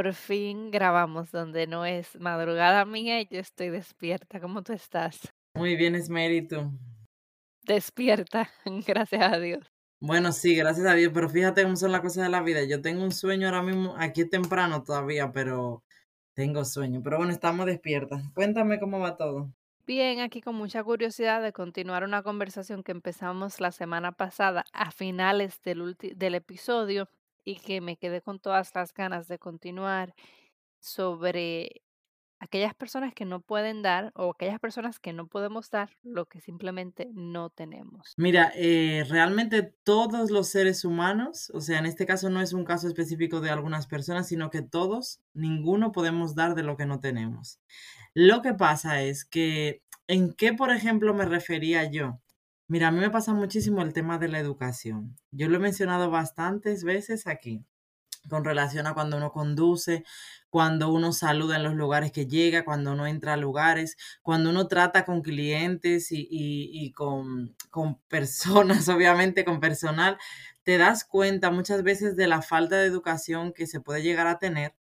Por fin grabamos donde no es madrugada mía y yo estoy despierta. ¿Cómo tú estás? Muy bien, Esmerito. Despierta, gracias a Dios. Bueno, sí, gracias a Dios, pero fíjate cómo son las cosas de la vida. Yo tengo un sueño ahora mismo, aquí es temprano todavía, pero tengo sueño. Pero bueno, estamos despiertas. Cuéntame cómo va todo. Bien, aquí con mucha curiosidad de continuar una conversación que empezamos la semana pasada a finales del, del episodio y que me quedé con todas las ganas de continuar sobre aquellas personas que no pueden dar o aquellas personas que no podemos dar lo que simplemente no tenemos. Mira, eh, realmente todos los seres humanos, o sea, en este caso no es un caso específico de algunas personas, sino que todos, ninguno podemos dar de lo que no tenemos. Lo que pasa es que, ¿en qué, por ejemplo, me refería yo? Mira, a mí me pasa muchísimo el tema de la educación. Yo lo he mencionado bastantes veces aquí, con relación a cuando uno conduce, cuando uno saluda en los lugares que llega, cuando uno entra a lugares, cuando uno trata con clientes y, y- con, con personas, obviamente con personal, te das cuenta muchas veces de la falta de educación que se puede llegar a tener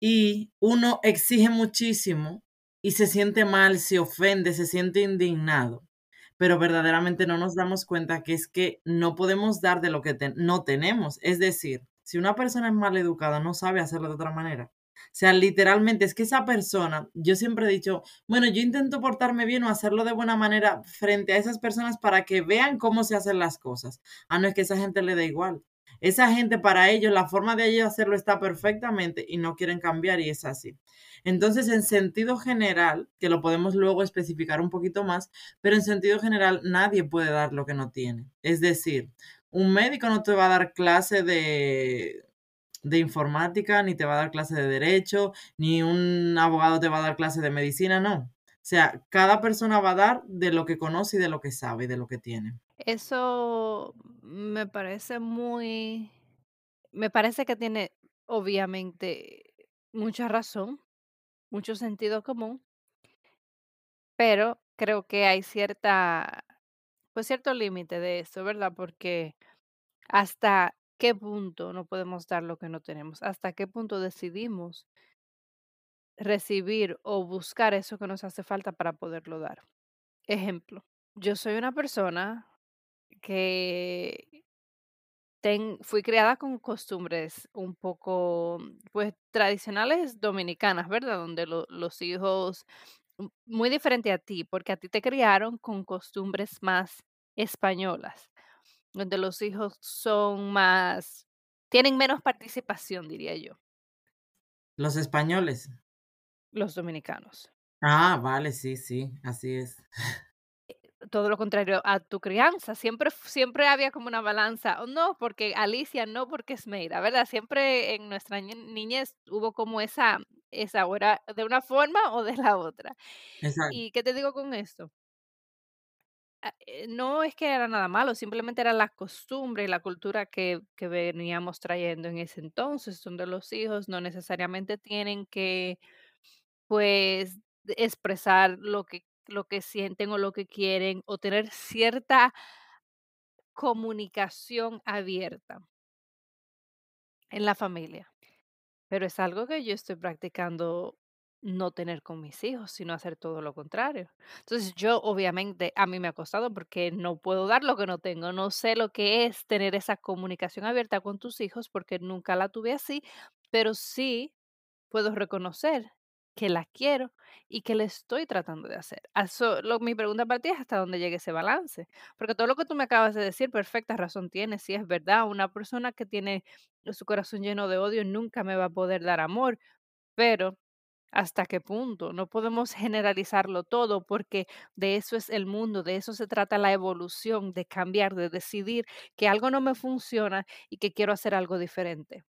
y uno exige muchísimo y se siente mal, se ofende, se siente indignado, pero verdaderamente no nos damos cuenta que es que no podemos dar de lo que no tenemos. Es decir, si una persona es mal educada, no sabe hacerlo de otra manera. O sea, literalmente es que esa persona, yo siempre he dicho, bueno, yo intento portarme bien o hacerlo de buena manera frente a esas personas para que vean cómo se hacen las cosas. Ah, no es que esa gente le da igual. Esa gente para ellos, la forma de ellos hacerlo está perfectamente y no quieren cambiar y es así. Entonces, en sentido general, que lo podemos luego especificar un poquito más, pero en sentido general nadie puede dar lo que no tiene. Es decir, un médico no te va a dar clase de, de informática, ni te va a dar clase de derecho, ni un abogado te va a dar clase de medicina, no. O sea, cada persona va a dar de lo que conoce y de lo que sabe y de lo que tiene. Eso me parece muy, me parece que tiene obviamente mucha razón, mucho sentido común, pero creo que hay cierta, pues cierto límite de eso, ¿verdad? Porque hasta qué punto no podemos dar lo que no tenemos, hasta qué punto decidimos recibir o buscar eso que nos hace falta para poderlo dar. Ejemplo, yo soy una persona que ten- fui criada con costumbres un poco, pues, tradicionales dominicanas, ¿verdad? Donde lo- los hijos, m- muy diferente a ti, porque a ti te criaron con costumbres más españolas, donde los hijos son más, tienen menos participación, diría yo, Los españoles. los dominicanos. Ah, vale, sí, sí, así es. todo lo contrario a tu crianza. Siempre, siempre había como una balanza. No, porque Alicia, no porque Esmeira, ¿verdad? Siempre en nuestra ñe- niñez hubo como esa, esa, o era de una forma o de la otra. Exacto. ¿Y qué te digo con esto? Ah, eh, No es que era nada malo, simplemente era la costumbre y la cultura que, que veníamos trayendo en ese entonces, donde los hijos no necesariamente tienen que, pues, expresar lo que, lo que sienten o lo que quieren o tener cierta comunicación abierta en la familia, pero es algo que yo estoy practicando no tener con mis hijos, sino hacer todo lo contrario. Entonces, yo obviamente a mí me ha costado porque no puedo dar lo que no tengo, no sé lo que es tener esa comunicación abierta con tus hijos porque nunca la tuve así, pero sí puedo reconocer que la quiero y que le estoy tratando de hacer. Eso- lo- mi pregunta para ti es hasta dónde llegue ese balance. Porque todo lo que tú me acabas de decir, perfecta razón tiene. Si es verdad, una persona que tiene su corazón lleno de odio nunca me va a poder dar amor. Pero, ¿hasta qué punto? No podemos generalizarlo todo porque de eso es el mundo, de eso se trata la evolución, de cambiar, de decidir que algo no me funciona y que quiero hacer algo diferente.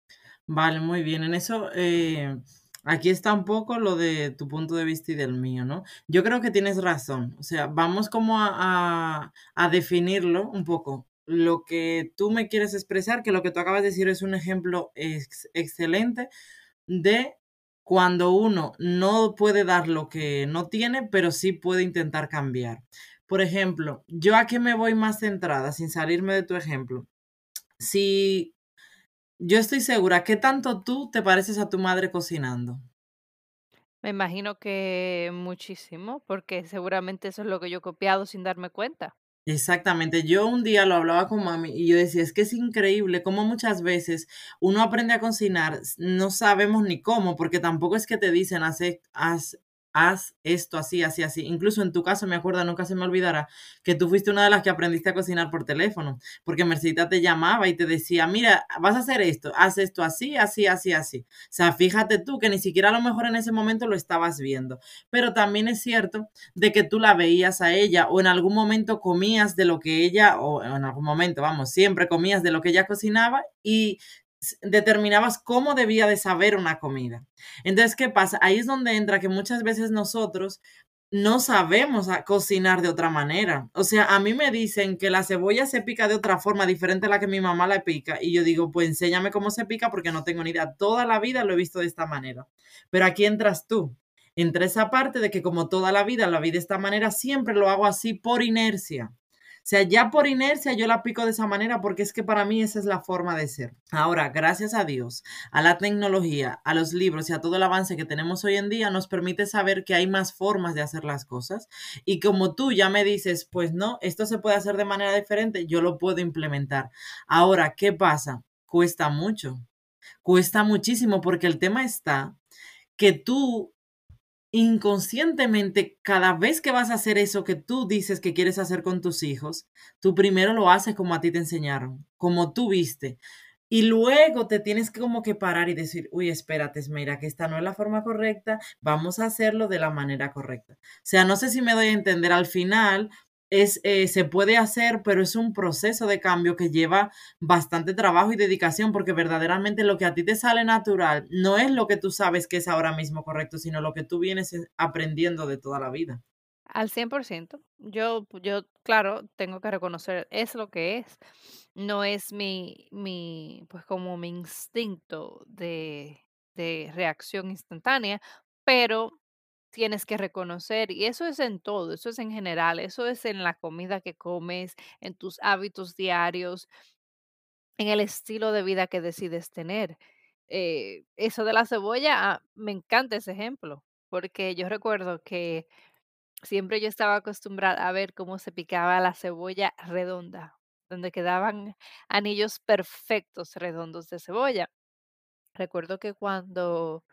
Vale, muy bien. En eso, eh, Aquí está un poco lo de tu punto de vista y del mío, ¿no? Yo creo que tienes razón. O sea, vamos como a, a- a definirlo un poco. Lo que tú me quieres expresar, que lo que tú acabas de decir es un ejemplo ex- excelente de cuando uno no puede dar lo que no tiene, pero sí puede intentar cambiar. Por ejemplo, yo a qué me voy más centrada, sin salirme de tu ejemplo. Si yo estoy segura, ¿qué tanto tú te pareces a tu madre cocinando? Me imagino que muchísimo, porque seguramente eso es lo que yo he copiado sin darme cuenta. Exactamente. Yo un día lo hablaba con mami y yo decía, es que es increíble cómo muchas veces uno aprende a cocinar, no sabemos ni cómo, porque tampoco es que te dicen, haz, haz, haz esto así, así, así. Incluso en tu caso, me acuerdo, nunca se me olvidará, que tú fuiste una de las que aprendiste a cocinar por teléfono, porque Mercita te llamaba y te decía, mira, vas a hacer esto, haz esto así, así, así, así. O sea, fíjate tú que ni siquiera a lo mejor en ese momento lo estabas viendo. Pero también es cierto de que tú la veías a ella o en algún momento comías de lo que ella, o en algún momento, vamos, siempre comías de lo que ella cocinaba y determinabas cómo debía de saber una comida. Entonces, ¿qué pasa? Ahí es donde entra que muchas veces nosotros no sabemos a- cocinar de otra manera. O sea, a mí me dicen que la cebolla se pica de otra forma diferente a la que mi mamá la pica y yo digo, pues enséñame cómo se pica porque no tengo ni idea. Toda la vida lo he visto de esta manera. Pero aquí entras tú entre esa parte de que como toda la vida la vi de esta manera, siempre lo hago así por inercia. Sea, ya por inercia yo la pico de esa manera porque es que para mí esa es la forma de ser. Ahora, gracias a Dios, a la tecnología, a los libros y a todo el avance que tenemos hoy en día, nos permite saber que hay más formas de hacer las cosas. Y como tú ya me dices, pues no, esto se puede hacer de manera diferente, yo lo puedo implementar. Ahora, ¿qué pasa? Cuesta mucho. Cuesta muchísimo porque el tema está que tú inconscientemente, cada vez que vas a hacer eso que tú dices que quieres hacer con tus hijos, tú primero lo haces como a ti te enseñaron, como tú viste. Y luego te tienes que como que parar y decir, uy, espérate, mira, que esta no es la forma correcta, vamos a hacerlo de la manera correcta. O sea, no sé si me doy a entender al final, es, eh, se puede hacer, pero es un proceso de cambio que lleva bastante trabajo y dedicación, porque verdaderamente lo que a ti te sale natural no es lo que tú sabes que es ahora mismo correcto, sino lo que tú vienes eh, aprendiendo de toda la vida. Al 100%. Yo, yo, claro, tengo que reconocer, es lo que es. No es mi, mi, pues como mi instinto de, de reacción instantánea, pero tienes que reconocer, y eso es en todo, eso es en general, eso es en la comida que comes, en tus hábitos diarios, en el estilo de vida que decides tener. Eh, eso de la cebolla, ah, me encanta ese ejemplo, porque yo recuerdo que Siempre yo estaba acostumbrada a ver cómo se picaba la cebolla redonda, donde quedaban anillos perfectos redondos de cebolla. Recuerdo que cuando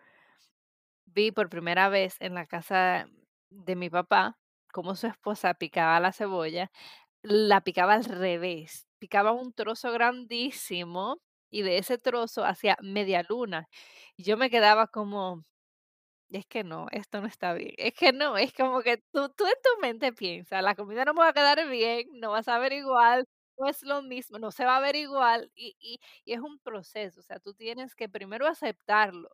vi por primera vez en la casa de mi papá cómo su esposa picaba la cebolla, la picaba al revés, picaba un trozo grandísimo y de ese trozo hacía media luna. Y yo me quedaba como, es que no, esto no está bien. Es que no, es como que tú, en tu mente piensas, la comida no me va a quedar bien, no va a saber igual, no es lo mismo, no se va a ver igual y, y, y es un proceso, o sea, tú tienes que primero aceptarlo.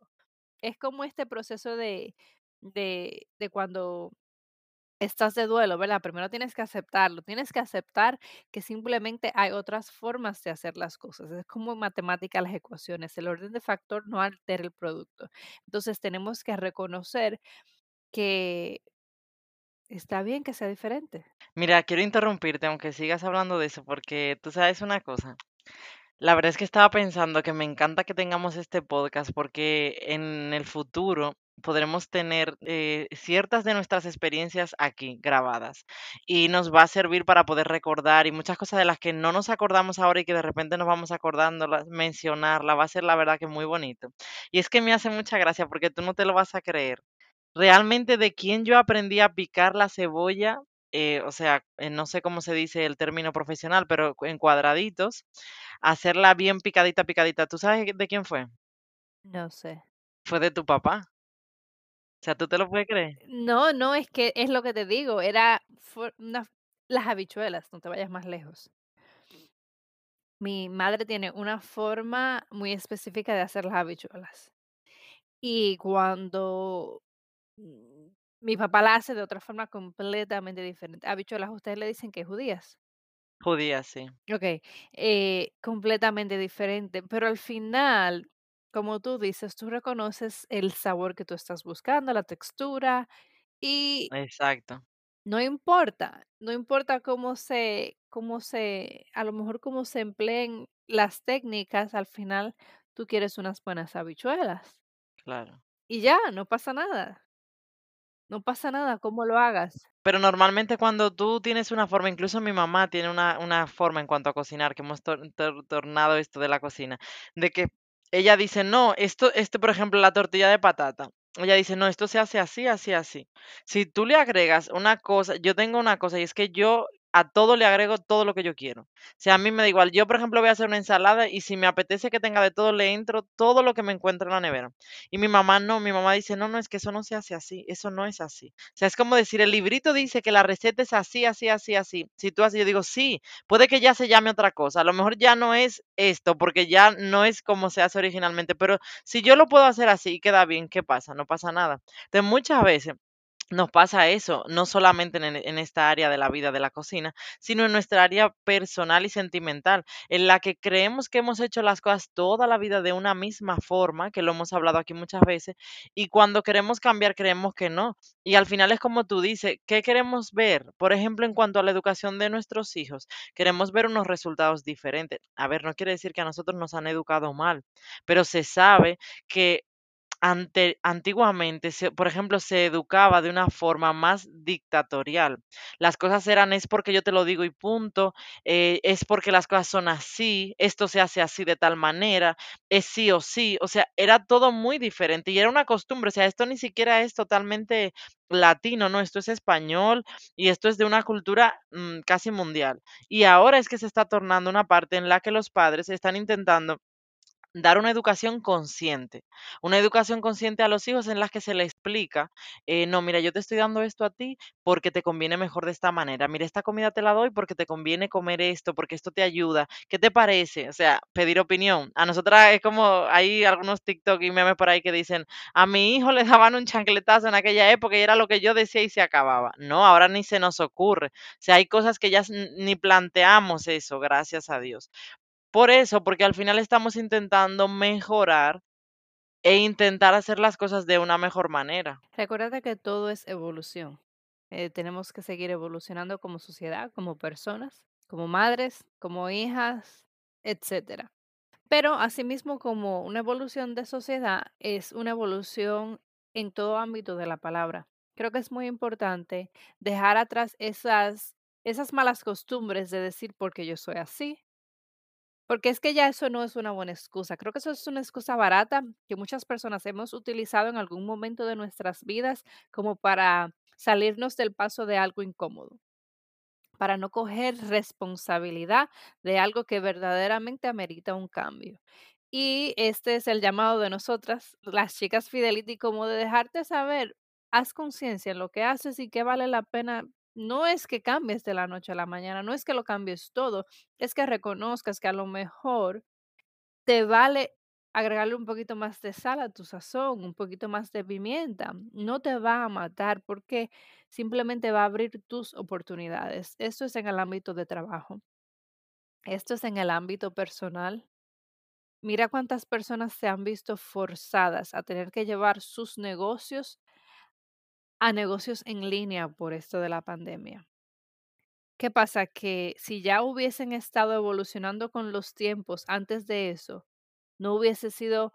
Es como este proceso de, de, de cuando estás de duelo, ¿verdad? Primero tienes que aceptarlo, tienes que aceptar que simplemente hay otras formas de hacer las cosas. Es como en matemática las ecuaciones, el orden de factor no altera el producto. Entonces tenemos que reconocer que está bien que sea diferente. Mira, quiero interrumpirte, aunque sigas hablando de eso, porque tú sabes una cosa. La verdad es que estaba pensando que me encanta que tengamos este podcast porque en el futuro podremos tener eh, ciertas de nuestras experiencias aquí grabadas y nos va a servir para poder recordar y muchas cosas de las que no nos acordamos ahora y que de repente nos vamos acordando, mencionarla, va a ser la verdad que muy bonito. Y es que me hace mucha gracia porque tú no te lo vas a creer. Realmente de quién yo aprendí a picar la cebolla, eh, o sea, eh, no sé cómo se dice el término profesional, pero en cuadraditos, hacerla bien picadita, picadita. ¿Tú sabes de quién fue? No sé. Fue de tu papá. O sea, ¿tú te lo puedes creer? No, no, es que es lo que te digo, era una- las habichuelas, no te vayas más lejos. Mi madre tiene una forma muy específica de hacer las habichuelas. Y cuando mm, mi papá la hace de otra forma completamente diferente. Habichuelas, ustedes le dicen que judías. Judía, sí. Ok, eh, completamente diferente, pero al final, como tú dices, tú reconoces el sabor que tú estás buscando, la textura, y Exacto, no importa, no importa cómo se, cómo se, a lo mejor cómo se empleen las técnicas, al final tú quieres unas buenas habichuelas. claro. Y ya, no pasa nada, no pasa nada cómo lo hagas. Pero normalmente cuando tú tienes una forma, incluso mi mamá tiene una, una forma en cuanto a cocinar, que hemos tor- tor- tornado esto de la cocina, de que ella dice, no, esto, este, por ejemplo, la tortilla de patata. Ella dice, no, esto se hace así, así, así. Si tú le agregas una cosa, yo tengo una cosa y es que yo a todo le agrego todo lo que yo quiero. O sea, a mí me da igual. Yo, por ejemplo, voy a hacer una ensalada y si me apetece que tenga de todo, le entro todo lo que me encuentre en la nevera. Y mi mamá no, mi mamá dice, no, no, es que eso no se hace así, eso no es así. O sea, es como decir, el librito dice que la receta es así, así, así, así. Si tú así, yo digo, sí, puede que ya se llame otra cosa. A lo mejor ya no es esto, porque ya no es como se hace originalmente. Pero si yo lo puedo hacer así y queda bien, ¿qué pasa? No pasa nada. Entonces, muchas veces nos pasa eso, no solamente en, esta área de la vida de la cocina, sino en nuestra área personal y sentimental, en la que creemos que hemos hecho las cosas toda la vida de una misma forma, que lo hemos hablado aquí muchas veces, y cuando queremos cambiar creemos que no. Y al final es como tú dices, ¿qué queremos ver? Por ejemplo, en cuanto a la educación de nuestros hijos, queremos ver unos resultados diferentes. A ver, no quiere decir que a nosotros nos han educado mal, pero se sabe que antiguamente, se, por ejemplo, se educaba de una forma más dictatorial. Las cosas eran es porque yo te lo digo y punto, eh, es porque las cosas son así, esto se hace así de tal manera, es sí o sí, o sea, era todo muy diferente y era una costumbre, o sea, esto ni siquiera es totalmente latino, no, esto es español y esto es de una cultura mm, casi mundial. Y ahora es que se está tornando una parte en la que los padres están intentando dar una educación consciente, una educación consciente a los hijos en las que se les explica, eh, no, mira, yo te estoy dando esto a ti porque te conviene mejor de esta manera, mira, esta comida te la doy porque te conviene comer esto, porque esto te ayuda, ¿qué te parece? O sea, pedir opinión. A nosotras es como, hay algunos TikTok y memes por ahí que dicen, a mi hijo le daban un chancletazo en aquella época y era lo que yo decía y se acababa. No, ahora ni se nos ocurre. O sea, hay cosas que ya ni planteamos eso, gracias a Dios. Por eso, porque al final estamos intentando mejorar e intentar hacer las cosas de una mejor manera. Recuerda que todo es evolución. Eh, tenemos que seguir evolucionando como sociedad, como personas, como madres, como hijas, etcétera. Pero asimismo, como una evolución de sociedad, es una evolución en todo ámbito de la palabra. Creo que es muy importante dejar atrás esas, esas malas costumbres de decir porque yo soy así, porque es que ya eso no es una buena excusa. Creo que eso es una excusa barata que muchas personas hemos utilizado en algún momento de nuestras vidas como para salirnos del paso de algo incómodo, para no coger responsabilidad de algo que verdaderamente amerita un cambio. Y este es el llamado de nosotras, las chicas Fidelity, como de dejarte saber, haz conciencia en lo que haces y que vale la pena. No es que cambies de la noche a la mañana, no es que lo cambies todo, es que reconozcas que a lo mejor te vale agregarle un poquito más de sal a tu sazón, un poquito más de pimienta. No te va a matar porque simplemente va a abrir tus oportunidades. Esto es en el ámbito de trabajo. Esto es en el ámbito personal. Mira cuántas personas se han visto forzadas a tener que llevar sus negocios a negocios en línea por esto de la pandemia. ¿Qué pasa? Que si ya hubiesen estado evolucionando con los tiempos antes de eso, no hubiese sido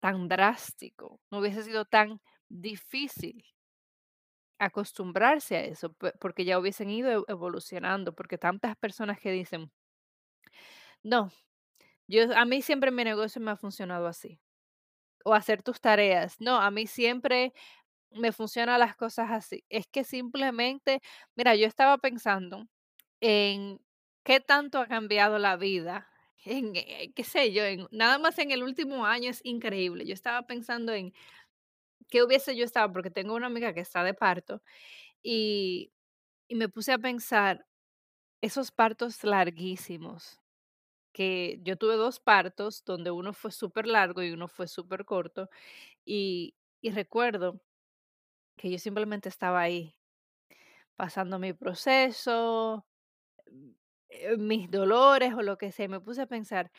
tan drástico, no hubiese sido tan difícil acostumbrarse a eso, porque ya hubiesen ido evolucionando, porque tantas personas que dicen, no, yo a mí siempre mi negocio me ha funcionado así, o hacer tus tareas, no, a mí siempre me funcionan las cosas así. Es que simplemente, mira, yo estaba pensando en qué tanto ha cambiado la vida. En, eh, qué sé yo, en, nada más en el último año es increíble. Yo estaba pensando en qué hubiese yo estado, porque tengo una amiga que está de parto y, y me puse a pensar esos partos larguísimos que yo tuve dos partos, donde uno fue súper largo y uno fue súper corto, y, y recuerdo que yo simplemente estaba ahí, pasando mi proceso, mm, eh, mis dolores o lo que sea. Me puse a pensar,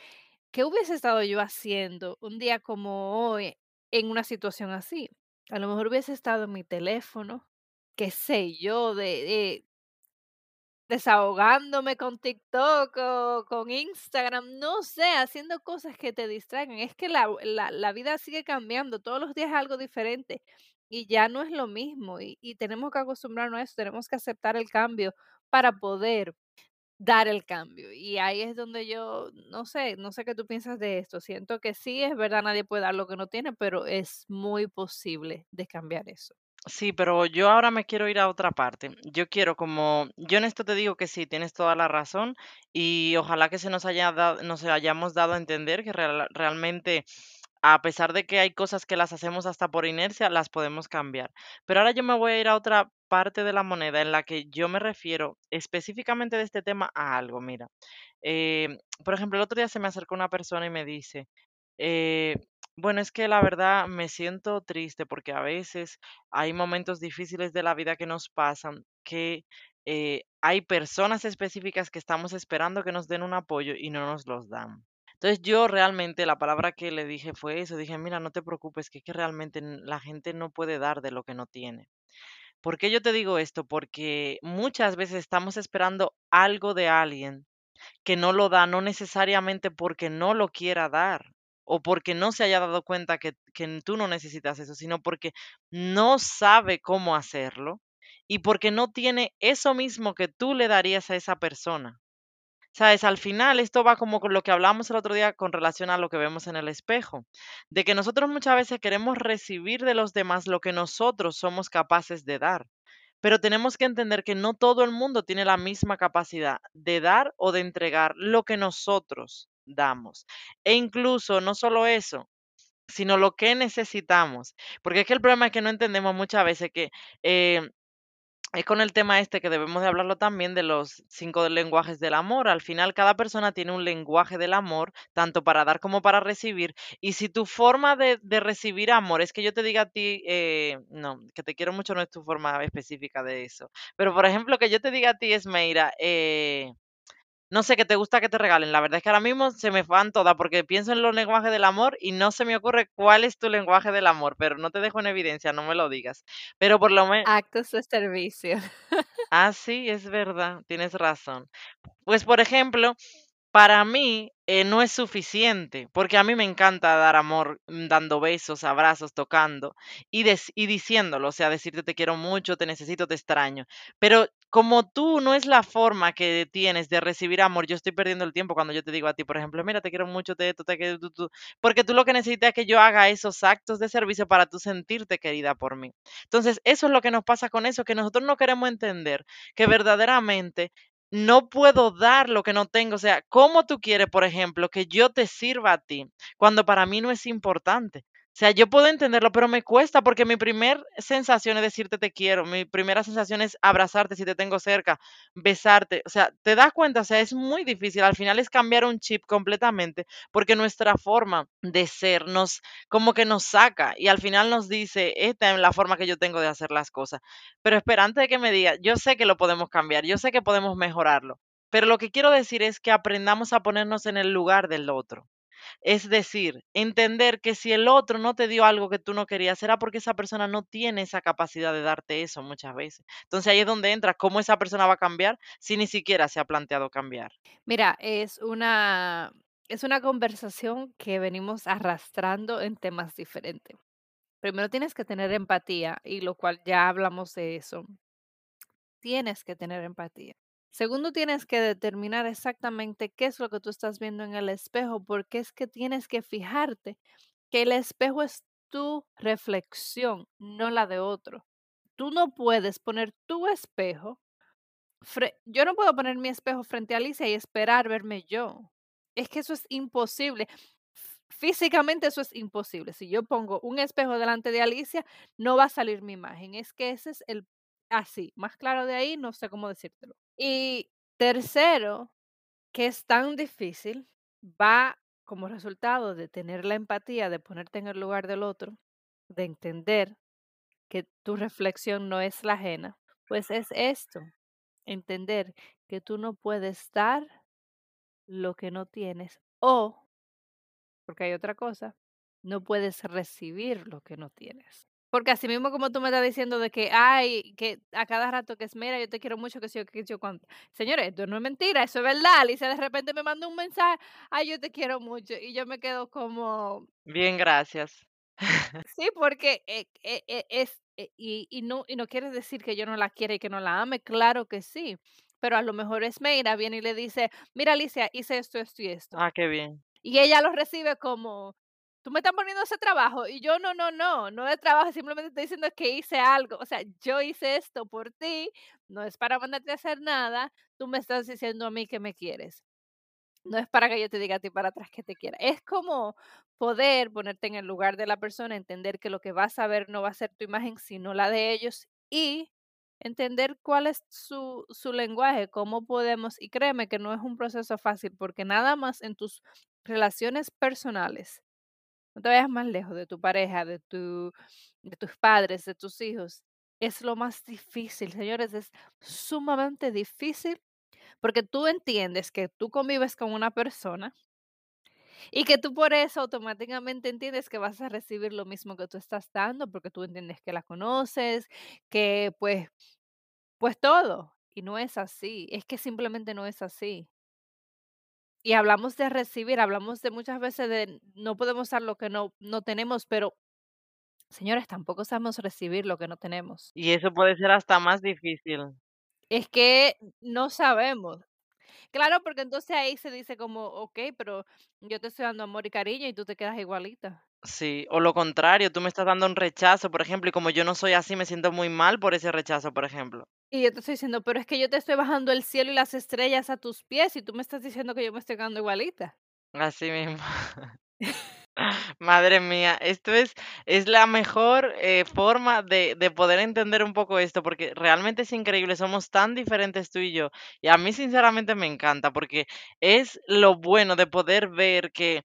¿qué hubiese estado yo haciendo un día como hoy en una situación así? A lo mejor hubiese estado en mi teléfono, qué sé yo, de, de desahogándome con TikTok o con Instagram, no sé, haciendo cosas que te distraigan. Es que la, la vida sigue cambiando, todos los días es algo diferente y ya no es lo mismo y, tenemos que acostumbrarnos a eso, tenemos que aceptar el cambio para poder dar el cambio. Y ahí es donde yo, no sé, no sé qué tú piensas de esto. Siento que sí, es verdad, nadie puede dar lo que no tiene, pero es muy posible de cambiar eso. Sí, pero yo ahora me quiero ir a otra parte. Yo quiero como, yo en esto te digo que sí, tienes toda la razón y ojalá que se nos haya dado, nos hayamos dado a entender que real- realmente, a pesar de que hay cosas que las hacemos hasta por inercia, las podemos cambiar. Pero ahora yo me voy a ir a otra parte de la moneda en la que yo me refiero específicamente de este tema a algo. Mira, eh, por ejemplo, el otro día se me acercó una persona y me dice, eh, bueno, es que la verdad me siento triste porque a veces hay momentos difíciles de la vida que nos pasan que eh, hay personas específicas que estamos esperando que nos den un apoyo y no nos los dan. Entonces yo realmente la palabra que le dije fue eso, dije, mira, no te preocupes, que, es que realmente la gente no puede dar de lo que no tiene. ¿Por qué yo te digo esto? Porque muchas veces estamos esperando algo de alguien que no lo da, no necesariamente porque no lo quiera dar o porque no se haya dado cuenta que, que tú no necesitas eso, sino porque no sabe cómo hacerlo y porque no tiene eso mismo que tú le darías a esa persona. Sabes, al final esto va como con lo que hablamos el otro día con relación a lo que vemos en el espejo, de que nosotros muchas veces queremos recibir de los demás lo que nosotros somos capaces de dar. Pero tenemos que entender que no todo el mundo tiene la misma capacidad de dar o de entregar lo que nosotros damos. E incluso no solo eso, sino lo que necesitamos. Porque es que el problema es que no entendemos muchas veces que eh, es con el tema este que debemos de hablarlo también de los cinco lenguajes del amor. Al final, cada persona tiene un lenguaje del amor, tanto para dar como para recibir. Y si tu forma de, recibir amor es que yo te diga a ti, eh, no, que te quiero mucho no es tu forma específica de eso. Pero, por ejemplo, que yo te diga a ti, Esmeira, eh, no sé, que te gusta que te regalen. La verdad es que ahora mismo se me van todas porque pienso en los lenguajes del amor y no se me ocurre cuál es tu lenguaje del amor, pero no te dejo en evidencia, no me lo digas. Pero por lo menos... Actos de servicio. Ah, sí, es verdad, tienes razón. Pues, por ejemplo, para mí eh, no es suficiente, porque a mí me encanta dar amor mm, dando besos, abrazos, tocando y, des- y diciéndolo, o sea, decirte te quiero mucho, te necesito, te extraño. Pero como tú no es la forma que tienes de recibir amor, yo estoy perdiendo el tiempo cuando yo te digo a ti, por ejemplo, mira, te quiero mucho, te te quiero, tú", porque tú lo que necesitas es que yo haga esos actos de servicio para tú sentirte querida por mí. Entonces, eso es lo que nos pasa con eso, que nosotros no queremos entender que verdaderamente no puedo dar lo que no tengo. O sea, ¿cómo tú quieres, por ejemplo, que yo te sirva a ti cuando para mí no es importante? Sea, yo puedo entenderlo, pero me cuesta porque mi primer sensación es decirte te quiero, mi primera sensación es abrazarte si te tengo cerca, besarte. O sea, ¿te das cuenta? O sea, es muy difícil. Al final es cambiar un chip completamente porque nuestra forma de ser nos como que nos saca y al final nos dice, esta es la forma que yo tengo de hacer las cosas. Pero espera, antes de que me diga, yo sé que lo podemos cambiar, yo sé que podemos mejorarlo, pero lo que quiero decir es que aprendamos a ponernos en el lugar del otro. Es decir, entender que si el otro no te dio algo que tú no querías, será porque esa persona no tiene esa capacidad de darte eso muchas veces. Entonces ahí es donde entra cómo esa persona va a cambiar si ni siquiera se ha planteado cambiar. Mira, es una, es una conversación que venimos arrastrando en temas diferentes. Primero tienes que tener empatía, y lo cual ya hablamos de eso. Tienes que tener empatía. Segundo, tienes que determinar exactamente qué es lo que tú estás viendo en el espejo, porque es que tienes que fijarte que el espejo es tu reflexión, no la de otro. Tú no puedes poner tu espejo yo no puedo poner mi espejo frente a Alicia y esperar verme yo. Es que eso es imposible. Físicamente eso es imposible. Si yo pongo un espejo delante de Alicia, no va a salir mi imagen. Es que ese es el así, más claro de ahí, no sé cómo decírtelo. Y tercero, que es tan difícil, va como resultado de tener la empatía, de ponerte en el lugar del otro, de entender que tu reflexión no es la ajena, pues es esto, entender que tú no puedes dar lo que no tienes o, porque hay otra cosa, no puedes recibir lo que no tienes. Porque así mismo como tú me estás diciendo de que, ay, que a cada rato que es, mira, yo te quiero mucho, que si yo, que yo, cuánto. Señores, esto no es mentira, eso es verdad. Alicia de repente me manda un mensaje, ay, yo te quiero mucho. Y yo me quedo como, Bien, gracias. sí, porque eh, eh, eh, es, y, y no, y no quiere decir que yo no la quiera y que no la ame, claro que sí. Pero a lo mejor es Meira, viene y le dice, mira, Alicia, hice esto, esto y esto. Ah, qué bien. Y ella lo recibe como, tú me estás poniendo ese trabajo. Y yo, no, no, no, no es trabajo, simplemente estoy diciendo que hice algo. O sea, yo hice esto por ti, no es para mandarte a hacer nada, tú me estás diciendo a mí que me quieres. No es para que yo te diga a ti para atrás que te quiera. Es como poder ponerte en el lugar de la persona, entender que lo que vas a ver no va a ser tu imagen, sino la de ellos y entender cuál es su, su lenguaje, cómo podemos, y créeme que no es un proceso fácil, porque nada más en tus relaciones personales, no te vayas más lejos de tu pareja, de, tu, de tus padres, de tus hijos, es lo más difícil, señores, es sumamente difícil porque tú entiendes que tú convives con una persona y que tú por eso automáticamente entiendes que vas a recibir lo mismo que tú estás dando, porque tú entiendes que la conoces, que pues, pues todo. Y no es así, es que simplemente no es así. Y hablamos de recibir, hablamos de muchas veces de no podemos dar lo que no, no tenemos, pero señores, tampoco sabemos recibir lo que no tenemos. Y eso puede ser hasta más difícil. Es que no sabemos. Claro, porque entonces ahí se dice como, ok, pero yo te estoy dando amor y cariño y tú te quedas igualita. Sí, o lo contrario, tú me estás dando un rechazo, por ejemplo, y como yo no soy así, me siento muy mal por ese rechazo, por ejemplo. Y yo te estoy diciendo, pero es que yo te estoy bajando el cielo y las estrellas a tus pies y tú me estás diciendo que yo me estoy quedando igualita. Así mismo. Madre mía, esto es, es la mejor eh, forma de, de poder entender un poco esto, porque realmente es increíble, somos tan diferentes tú y yo, y a mí sinceramente me encanta, porque es lo bueno de poder ver que,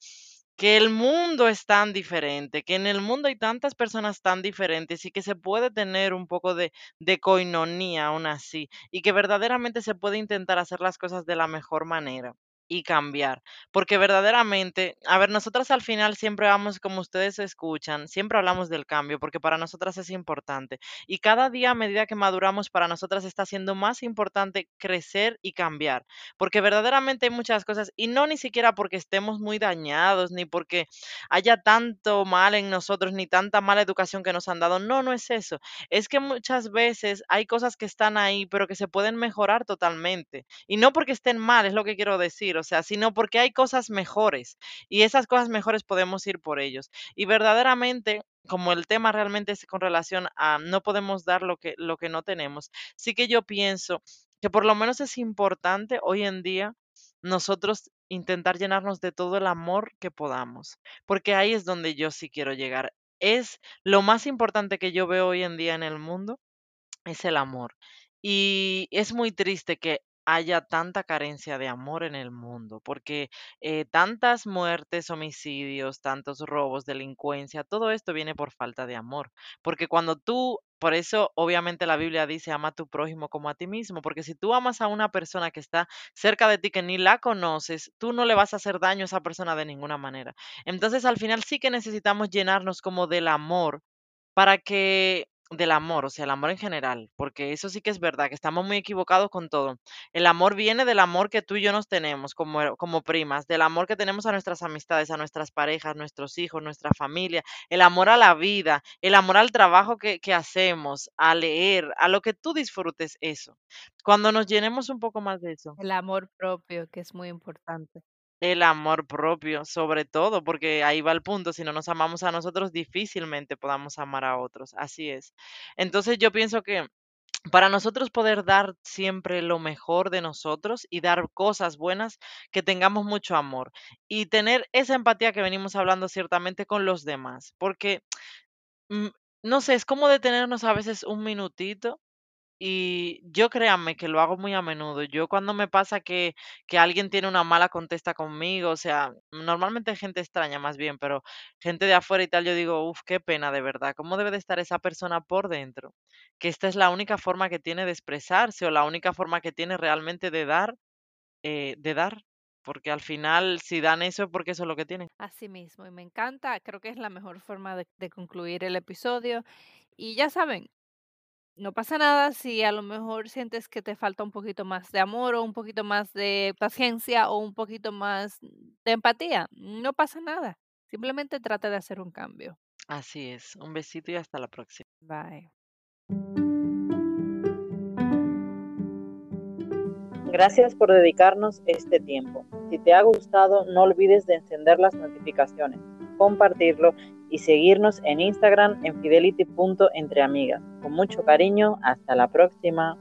que el mundo es tan diferente, que en el mundo hay tantas personas tan diferentes y que se puede tener un poco de, de coinonía aún así, y que verdaderamente se puede intentar hacer las cosas de la mejor manera y cambiar. Porque verdaderamente, a ver, nosotras al final siempre vamos, como ustedes escuchan, siempre hablamos del cambio, porque para nosotras es importante. Y cada día a medida que maduramos, para nosotras está siendo más importante crecer y cambiar. Porque verdaderamente hay muchas cosas, y no ni siquiera porque estemos muy dañados, ni porque haya tanto mal en nosotros, ni tanta mala educación que nos han dado. No, no es eso. Es que muchas veces hay cosas que están ahí, pero que se pueden mejorar totalmente. Y no porque estén mal, es lo que quiero decir, o sea, sino porque hay cosas mejores y esas cosas mejores podemos ir por ellos. Y verdaderamente, como el tema realmente es con relación a no podemos dar lo que, lo que no tenemos, sí que yo pienso que por lo menos es importante hoy en día nosotros intentar llenarnos de todo el amor que podamos, porque ahí es donde yo sí quiero llegar. Es lo más importante que yo veo hoy en día en el mundo, es el amor. Y es muy triste que haya tanta carencia de amor en el mundo, porque eh, tantas muertes, homicidios, tantos robos, delincuencia, todo esto viene por falta de amor. Porque cuando tú, por eso obviamente la Biblia dice, ama a tu prójimo como a ti mismo, porque si tú amas a una persona que está cerca de ti, que ni la conoces, tú no le vas a hacer daño a esa persona de ninguna manera. Entonces al final sí que necesitamos llenarnos como del amor para que del amor, o sea, el amor en general, porque eso sí que es verdad, que estamos muy equivocados con todo. El amor viene del amor que tú y yo nos tenemos como, como primas, del amor que tenemos a nuestras amistades, a nuestras parejas, nuestros hijos, nuestra familia, el amor a la vida, el amor al trabajo que, que hacemos, a leer, a lo que tú disfrutes eso. Cuando nos llenemos un poco más de eso. El amor propio, que es muy importante. El amor propio, sobre todo, porque ahí va el punto, si no nos amamos a nosotros, difícilmente podamos amar a otros, así es. Entonces yo pienso que para nosotros poder dar siempre lo mejor de nosotros y dar cosas buenas, que tengamos mucho amor y tener esa empatía que venimos hablando ciertamente con los demás, porque, mm, no sé, es como detenernos a veces un minutito Y yo créanme que lo hago muy a menudo. Yo cuando me pasa que, que alguien tiene una mala contesta conmigo, o sea, normalmente gente extraña más bien, pero gente de afuera y tal, yo digo, uff, qué pena de verdad. ¿Cómo debe de estar esa persona por dentro? Que esta es la única forma que tiene de expresarse o la única forma que tiene realmente de dar, eh, de dar. Porque al final, si dan eso es porque eso es lo que tienen. Así mismo, y me encanta, creo que es la mejor forma de, de concluir el episodio. Y ya saben, no pasa nada si a lo mejor sientes que te falta un poquito más de amor o un poquito más de paciencia o un poquito más de empatía. No pasa nada. Simplemente trata de hacer un cambio. Así es. Un besito y hasta la próxima. Bye. Gracias por dedicarnos este tiempo. Si te ha gustado, no olvides de encender las notificaciones, compartirlo y seguirnos en Instagram en fidelity.entreamigas. Con mucho cariño, hasta la próxima.